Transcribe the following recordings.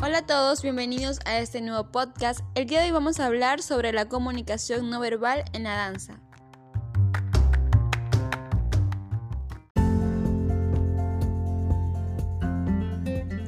Hola a todos, bienvenidos a este nuevo podcast. El día de hoy vamos a hablar sobre la comunicación no verbal en la danza.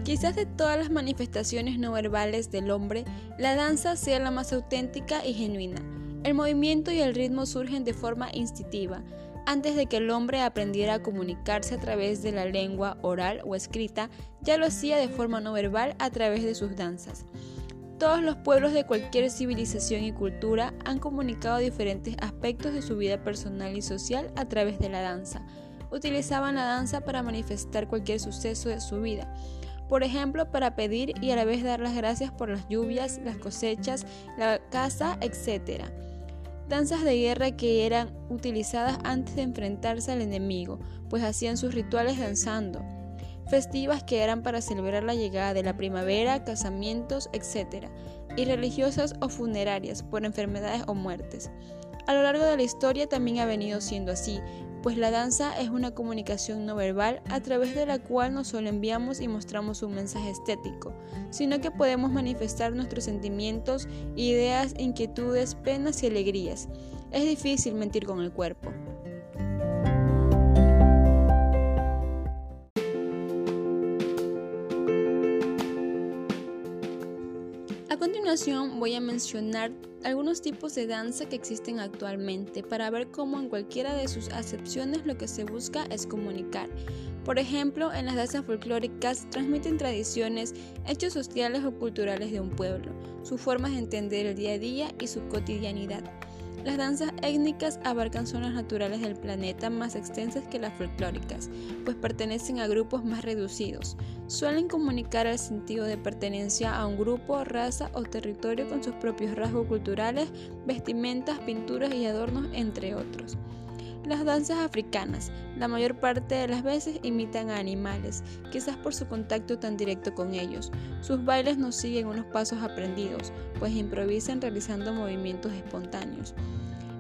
Quizás de todas las manifestaciones no verbales del hombre, la danza sea la más auténtica y genuina. El movimiento y el ritmo surgen de forma instintiva, antes de que el hombre aprendiera a comunicarse a través de la lengua oral o escrita, ya lo hacía de forma no verbal a través de sus danzas. Todos los pueblos de cualquier civilización y cultura han comunicado diferentes aspectos de su vida personal y social a través de la danza. Utilizaban la danza para manifestar cualquier suceso de su vida. Por ejemplo, para pedir y a la vez dar las gracias por las lluvias, las cosechas, la casa, etc danzas de guerra que eran utilizadas antes de enfrentarse al enemigo, pues hacían sus rituales danzando, festivas que eran para celebrar la llegada de la primavera, casamientos, etc., y religiosas o funerarias por enfermedades o muertes. A lo largo de la historia también ha venido siendo así, pues la danza es una comunicación no verbal a través de la cual no solo enviamos y mostramos un mensaje estético, sino que podemos manifestar nuestros sentimientos, ideas, inquietudes, penas y alegrías. Es difícil mentir con el cuerpo. Continuación voy a mencionar algunos tipos de danza que existen actualmente para ver cómo en cualquiera de sus acepciones lo que se busca es comunicar. Por ejemplo, en las danzas folclóricas transmiten tradiciones, hechos sociales o culturales de un pueblo, sus formas de entender el día a día y su cotidianidad. Las danzas étnicas abarcan zonas naturales del planeta más extensas que las folclóricas, pues pertenecen a grupos más reducidos. Suelen comunicar el sentido de pertenencia a un grupo, raza o territorio con sus propios rasgos culturales, vestimentas, pinturas y adornos, entre otros. Las danzas africanas, la mayor parte de las veces imitan a animales, quizás por su contacto tan directo con ellos. Sus bailes no siguen unos pasos aprendidos, pues improvisan realizando movimientos espontáneos.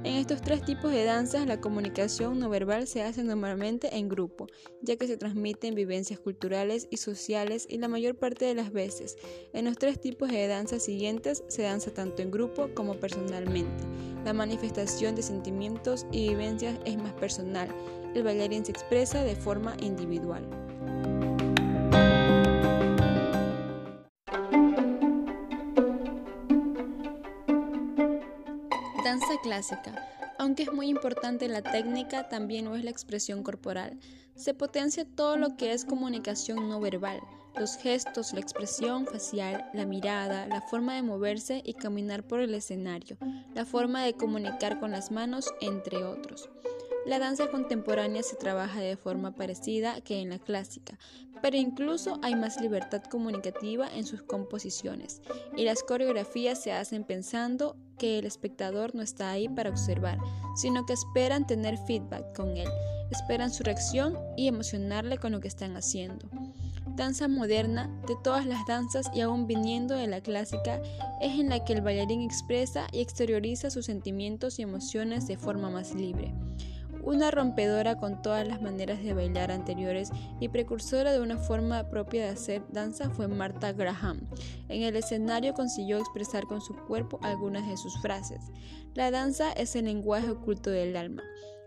En estos tres tipos de danzas, la comunicación no verbal se hace normalmente en grupo, ya que se transmiten vivencias culturales y sociales y la mayor parte de las veces. En los tres tipos de danzas siguientes se danza tanto en grupo como personalmente. La manifestación de sentimientos y vivencias es más personal. El bailarín se expresa de forma individual. Danza clásica. Aunque es muy importante la técnica, también lo es la expresión corporal. Se potencia todo lo que es comunicación no verbal, los gestos, la expresión facial, la mirada, la forma de moverse y caminar por el escenario, la forma de comunicar con las manos, entre otros. La danza contemporánea se trabaja de forma parecida que en la clásica, pero incluso hay más libertad comunicativa en sus composiciones, y las coreografías se hacen pensando que el espectador no está ahí para observar, sino que esperan tener feedback con él, esperan su reacción y emocionarle con lo que están haciendo. Danza moderna, de todas las danzas y aún viniendo de la clásica, es en la que el bailarín expresa y exterioriza sus sentimientos y emociones de forma más libre una rompedora con todas las maneras de bailar anteriores y precursora de una forma propia de hacer danza fue Martha Graham. En el escenario consiguió expresar con su cuerpo algunas de sus frases. La danza es el lenguaje oculto del alma.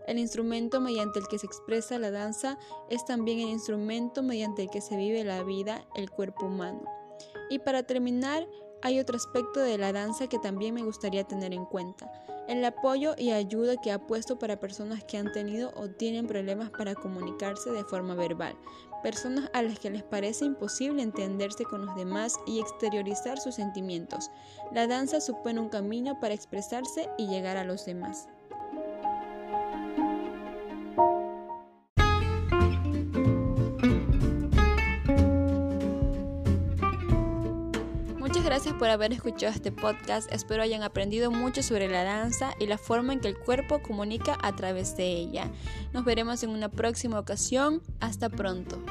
El instrumento mediante el que se expresa la danza es también el instrumento mediante el que se vive la vida, el cuerpo humano. Y para terminar, hay otro aspecto de la danza que también me gustaría tener en cuenta, el apoyo y ayuda que ha puesto para personas que han tenido o tienen problemas para comunicarse de forma verbal, personas a las que les parece imposible entenderse con los demás y exteriorizar sus sentimientos. La danza supone un camino para expresarse y llegar a los demás. Gracias por haber escuchado este podcast. Espero hayan aprendido mucho sobre la danza y la forma en que el cuerpo comunica a través de ella. Nos veremos en una próxima ocasión. Hasta pronto.